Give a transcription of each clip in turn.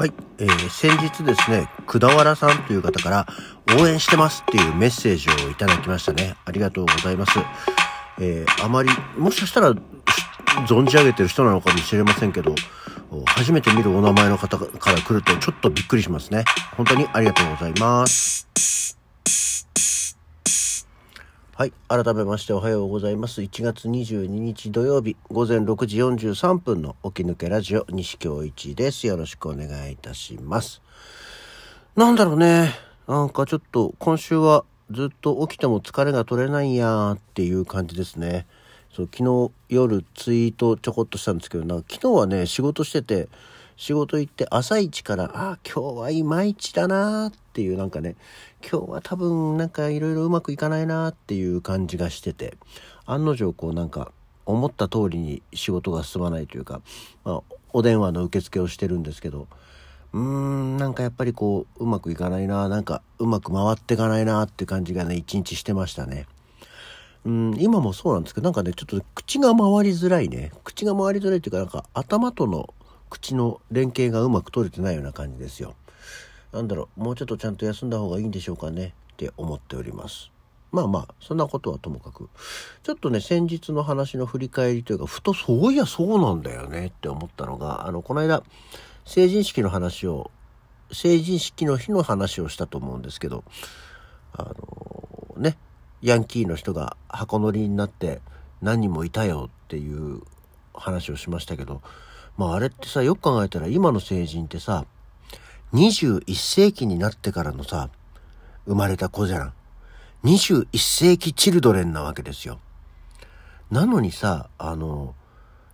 はい、えー先日ですね、くだわらさんという方から応援してますっていうメッセージをいただきましたね。ありがとうございます。えーあまり、もしかしたら存じ上げてる人なのかもしれませんけど、初めて見るお名前の方から来るとちょっとびっくりしますね。本当にありがとうございます。はい。改めましておはようございます。1月22日土曜日午前6時43分の起き抜けラジオ西京一です。よろしくお願いいたします。なんだろうね。なんかちょっと今週はずっと起きても疲れが取れないやーっていう感じですね。そう、昨日夜ツイートちょこっとしたんですけど、なんか昨日はね、仕事してて、仕事行って朝一から、ああ、今日はいまいちだなーっていうなんかね、今日は多分なんかいろいろうまくいかないなーっていう感じがしてて、案の定こうなんか思った通りに仕事が進まないというか、まあ、お電話の受付をしてるんですけど、うーん、なんかやっぱりこう、うまくいかないな、なんかうまく回っていかないなって感じがね、一日してましたね。うん、今もそうなんですけど、なんかね、ちょっと口が回りづらいね。口が回りづらいっていうか、なんか頭との口の連携がうまく取れてないような感じですよ。なんだろう、もうちょっとちゃんと休んだ方がいいんでしょうかねって思っております。まあまあ、そんなことはともかく。ちょっとね、先日の話の振り返りというか、ふとそういやそうなんだよねって思ったのが、あの、この間、成人式の話を、成人式の日の話をしたと思うんですけど、あのね、ヤンキーの人が箱乗りになって何人もいたよっていう話をしましたけど、まああれってさ、よく考えたら今の成人ってさ、21世紀になってからのさ、生まれた子じゃん。21世紀チルドレンなわけですよ。なのにさ、あの、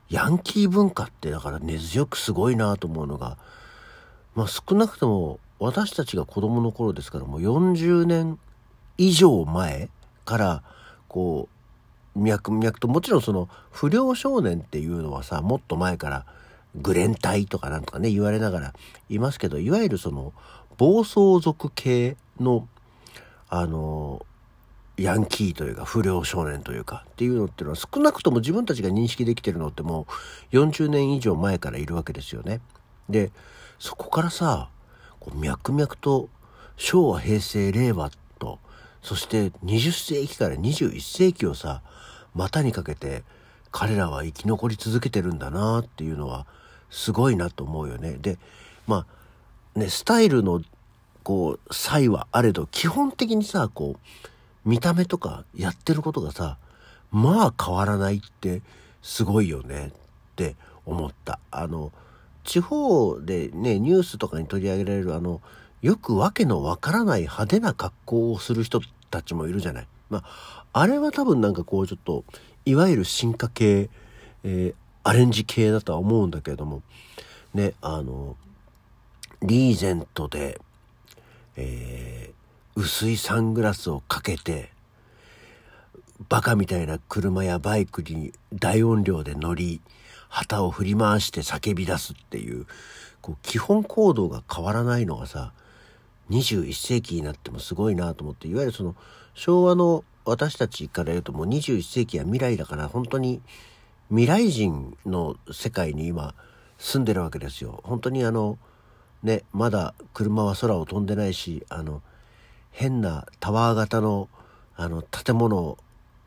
ヤンキー文化ってだから根強くすごいなと思うのが、まあ少なくとも私たちが子供の頃ですからもう40年以上前からこう脈々ともちろんその不良少年っていうのはさもっと前からグレン隊とかなんとかね言われながらいますけどいわゆるその暴走族系のあのヤンキーというか不良少年というかっていうのっていうのは少なくとも自分たちが認識できてるのってもう40年以上前からいるわけですよね。でそこからさこう脈々と昭和平成令和とそして20世紀から21世紀をさ股にかけて彼らは生き残り続けてるんだなっていうのはすごいなと思うよね。でまあねスタイルのこう差異はあれど基本的にさこう見た目とかやってることがさまあ変わらないってすごいよねって思った。あの地方でねニュースとかに取り上げられるあのよくわけのわからない派手な格好をする人たちもいるじゃない。まああれは多分なんかこうちょっといわゆる進化系、えーアレンジ系だとは思うんだけれども。ねあのリーゼントで、えー薄いサングラスをかけてバカみたいな車やバイクに大音量で乗り旗を振り回して叫び出すっていうこう基本行動が変わらないのがさ21世紀になってもすごいなと思っていわゆるその昭和の私たちから言うともう21世紀は未来だから本当に未来人の世界に今住んでるわけですよ。本当にあのねまだ車は空を飛んでないしあの変なタワー型のあの建物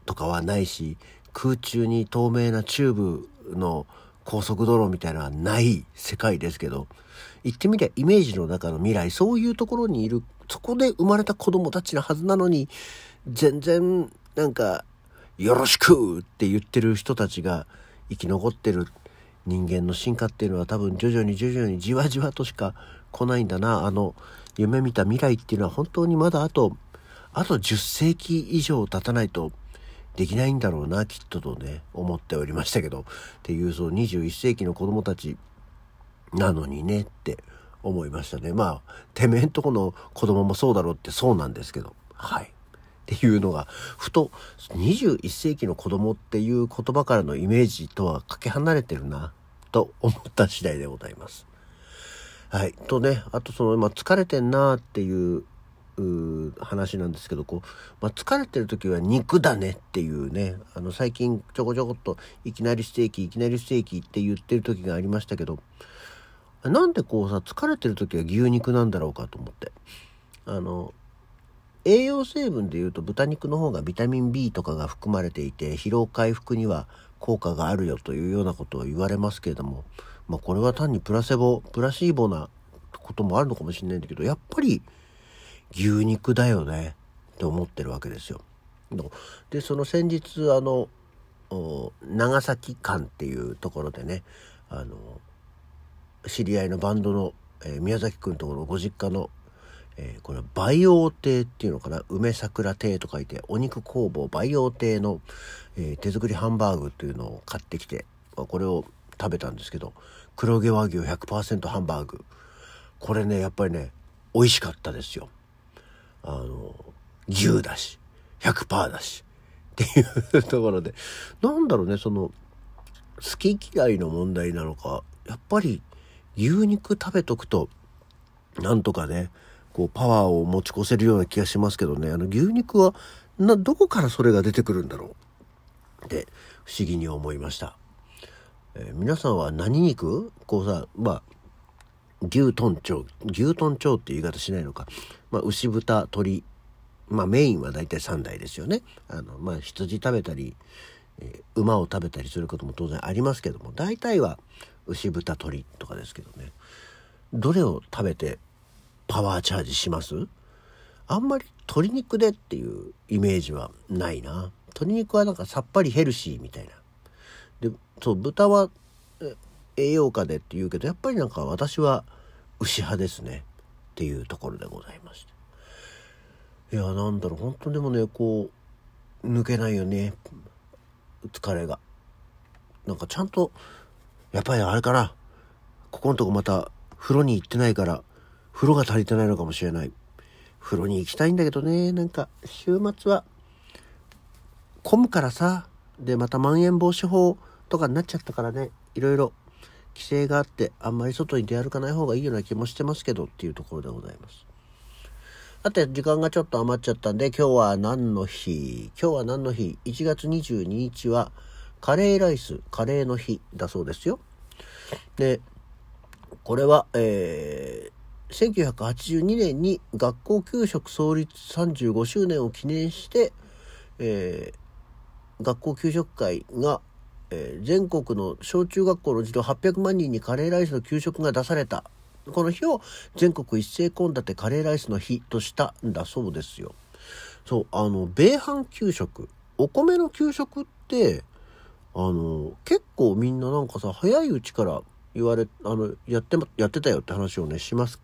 とかはないし空中に透明なチューブの高速道路みたいなのはない世界ですけど言ってみりゃイメージの中の未来そういうところにいるそこで生まれた子供たちのはずなのに全然なんか「よろしく!」って言ってる人たちが生き残ってる人間の進化っていうのは多分徐々に徐々にじわじわとしか来ないんだな。あの夢見た未来っていうのは本当にまだあとあと10世紀以上経たないとできないんだろうなきっととね思っておりましたけどっていうそう21世紀の子供たちなのにねって思いましたね。まあてめえんとこの子供もそうだろうってそうなんですけど。はい。っていうのがふと21世紀の子供っていう言葉からのイメージとはかけ離れてるなと思った次第でございます。はい。とね、あとその、まあ、疲れてんなっていうう話なんですけど、こう、まあ、疲れてる時は肉だねっていうね、あの、最近ちょこちょこっといきなりステーキ、いきなりステーキって言ってる時がありましたけど、なんでこうさ疲れてる時は牛肉なんだろうかと思ってあの栄養成分でいうと豚肉の方がビタミン B とかが含まれていて疲労回復には効果があるよというようなことを言われますけれども、まあ、これは単にプラセボプラシーボなこともあるのかもしれないんだけどやっぱり牛肉だよねって思ってるわけですよ。でその先日あの長崎館っていうところでねあの知り合いのバンドの、えー、宮崎くんところご実家の、えー、これ培養亭っていうのかな？梅桜亭と書いてお肉工房培養亭の、えー、手作りハンバーグっていうのを買ってきて、まあ、これを食べたんですけど黒毛和牛100%ハンバーグ。これねやっぱりね美味しかったですよ。あの牛だし100%だし。っていうところで。なんだろうねその好き嫌いの問題なのかやっぱり牛肉食べとくとなんとかねこうパワーを持ち越せるような気がしますけどね。あの牛肉はなどこからそれが出てくるんだろう？って不思議に思いました、えー、皆さんは何肉？こうさまあ牛豚腸牛豚腸って言い方しないのか、まあ、牛豚鶏まあメインは大体3台ですよね。あのまあ羊食べたり、えー、馬を食べたりすることも当然ありますけども大体は牛豚鶏とかですけどね。どれを食べてパワーチャージします？あんまり鶏肉でっていうイメージはないな。鶏肉はなんかさっぱりヘルシーみたいな。でそう豚は栄養価でって言うけどやっぱりなんか私は牛派ですね。っていうところでございまして。いやなんだろう本当でもねこう抜けないよね。疲れが。なんかちゃんとやっぱりあれかな。ここのとこまた風呂に行ってないから風呂が足りてないのかもしれない。風呂に行きたいんだけどね。なんか週末は混むからさ。でまたまん延防止法とかになっちゃったからね。いろいろ規制があってあんまり外に出歩かない方がいいような気もしてますけどっていうところでございます。さて時間がちょっと余っちゃったんで今日は何の日？今日は何の日？1月22日はカレーライスカレーの日だそうですよ。でこれはえー、1982年に学校給食創立35周年を記念して、えー、学校給食会がえー、全国の小中学校の児童800万人にカレーライスの給食が出された。この日を全国一斉献立カレーライスの日としたんだそうですよ。そう、あの、米飯給食。お米の給食って、あの、結構みんななんかさ、早いうちから言われ、あの、やって、やってたよって話をね、します。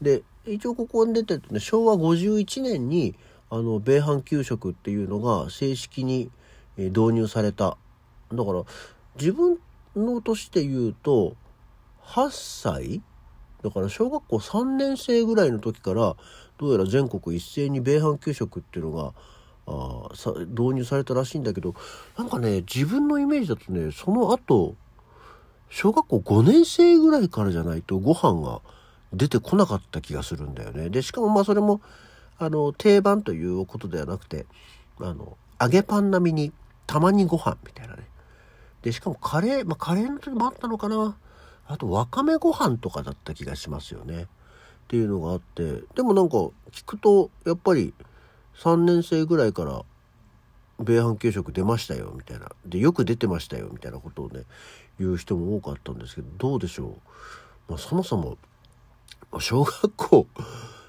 で、一応ここに出てるね、昭和51年に、あの、米飯給食っていうのが正式に導入された。だから自分の年で言うと8歳？だから小学校3年生ぐらいの時からどうやら全国一斉に米飯給食っていうのがあさ導入されたらしいんだけどなんかね自分のイメージだとねその後小学校5年生ぐらいからじゃないとご飯が出てこなかった気がするんだよね。でしかもまあそれもあの定番ということではなくてあの揚げパン並みにたまにご飯みたいなねで、しかもカレー、まあ、カレーの時もあったのかな。あと、わかめご飯とかだった気がしますよね。っていうのがあって、でもなんか聞くと、やっぱり3年生ぐらいから、米飯給食出ましたよ、みたいな。で、よく出てましたよ、みたいなことをね、言う人も多かったんですけど、どうでしょう。まあ、そもそも、小学校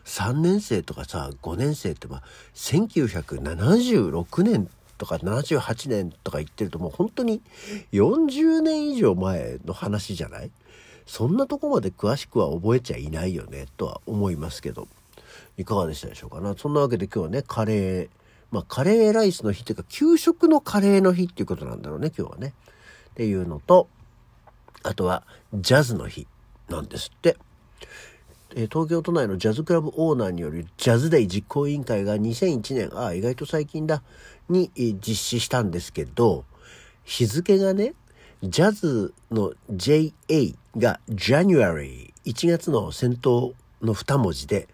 3年生とかさ、5年生ってまあ、1976年とか78年とか言ってるともう本当に40年以上前の話じゃない？そんなとこまで詳しくは覚えちゃいないよねとは思いますけど。いかがでしたでしょうかな？そんなわけで今日はねカレーまあカレーライスの日っていうか給食のカレーの日っていうことなんだろうね今日はね。っていうのとあとはジャズの日なんですって。東京都内のジャズクラブオーナーによるジャズデイ実行委員会が2001年、ああ、意外と最近だ、に実施したんですけど、日付がね、ジャズの JA が January、1月の先頭の2文字で、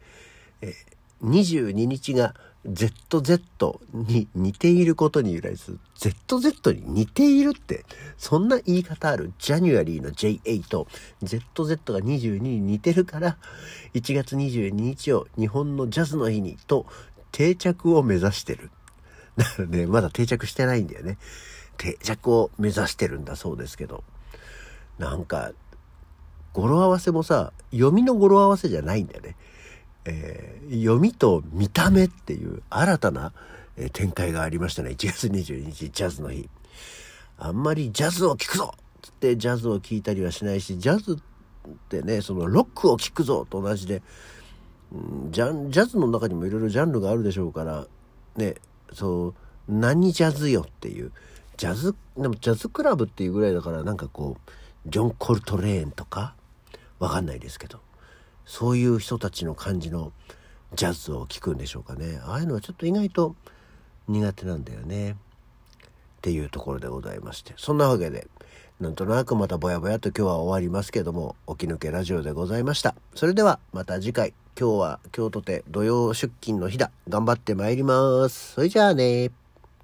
22日が ZZ に似ていることに由来する ZZ に似ているってそんな言い方あるジャニュアリーの JA と ZZ が22に似てるから1月22日を日本のジャズの日にと定着を目指してる。だからね、まだ定着してないんだよね。定着を目指してるんだそうですけど。なんか、語呂合わせもさ、読みの語呂合わせじゃないんだよね。えー、読みと見た目っていう新たな、え、展開がありましたね。1月22日、ジャズの日。あんまりジャズを聴くぞつってジャズを聴いたりはしないし、ジャズってね、そのロックを聴くぞと同じで、うん、ジャジャズの中にもいろいろジャンルがあるでしょうから、ね、そう、何ジャズよっていう。ジャズ、でもジャズクラブっていうぐらいだからなんかこう、ジョン・コルトレーンとか、わかんないですけど。そういう人たちの感じのジャズを聴くんでしょうかね。ああいうのはちょっと意外と苦手なんだよね。っていうところでございまして。そんなわけでなんとなくまたぼやぼやと今日は終わりますけども起き抜けラジオでございました。それではまた次回。今日は京都で土曜出勤の日だ。頑張ってまいります。それじゃあね。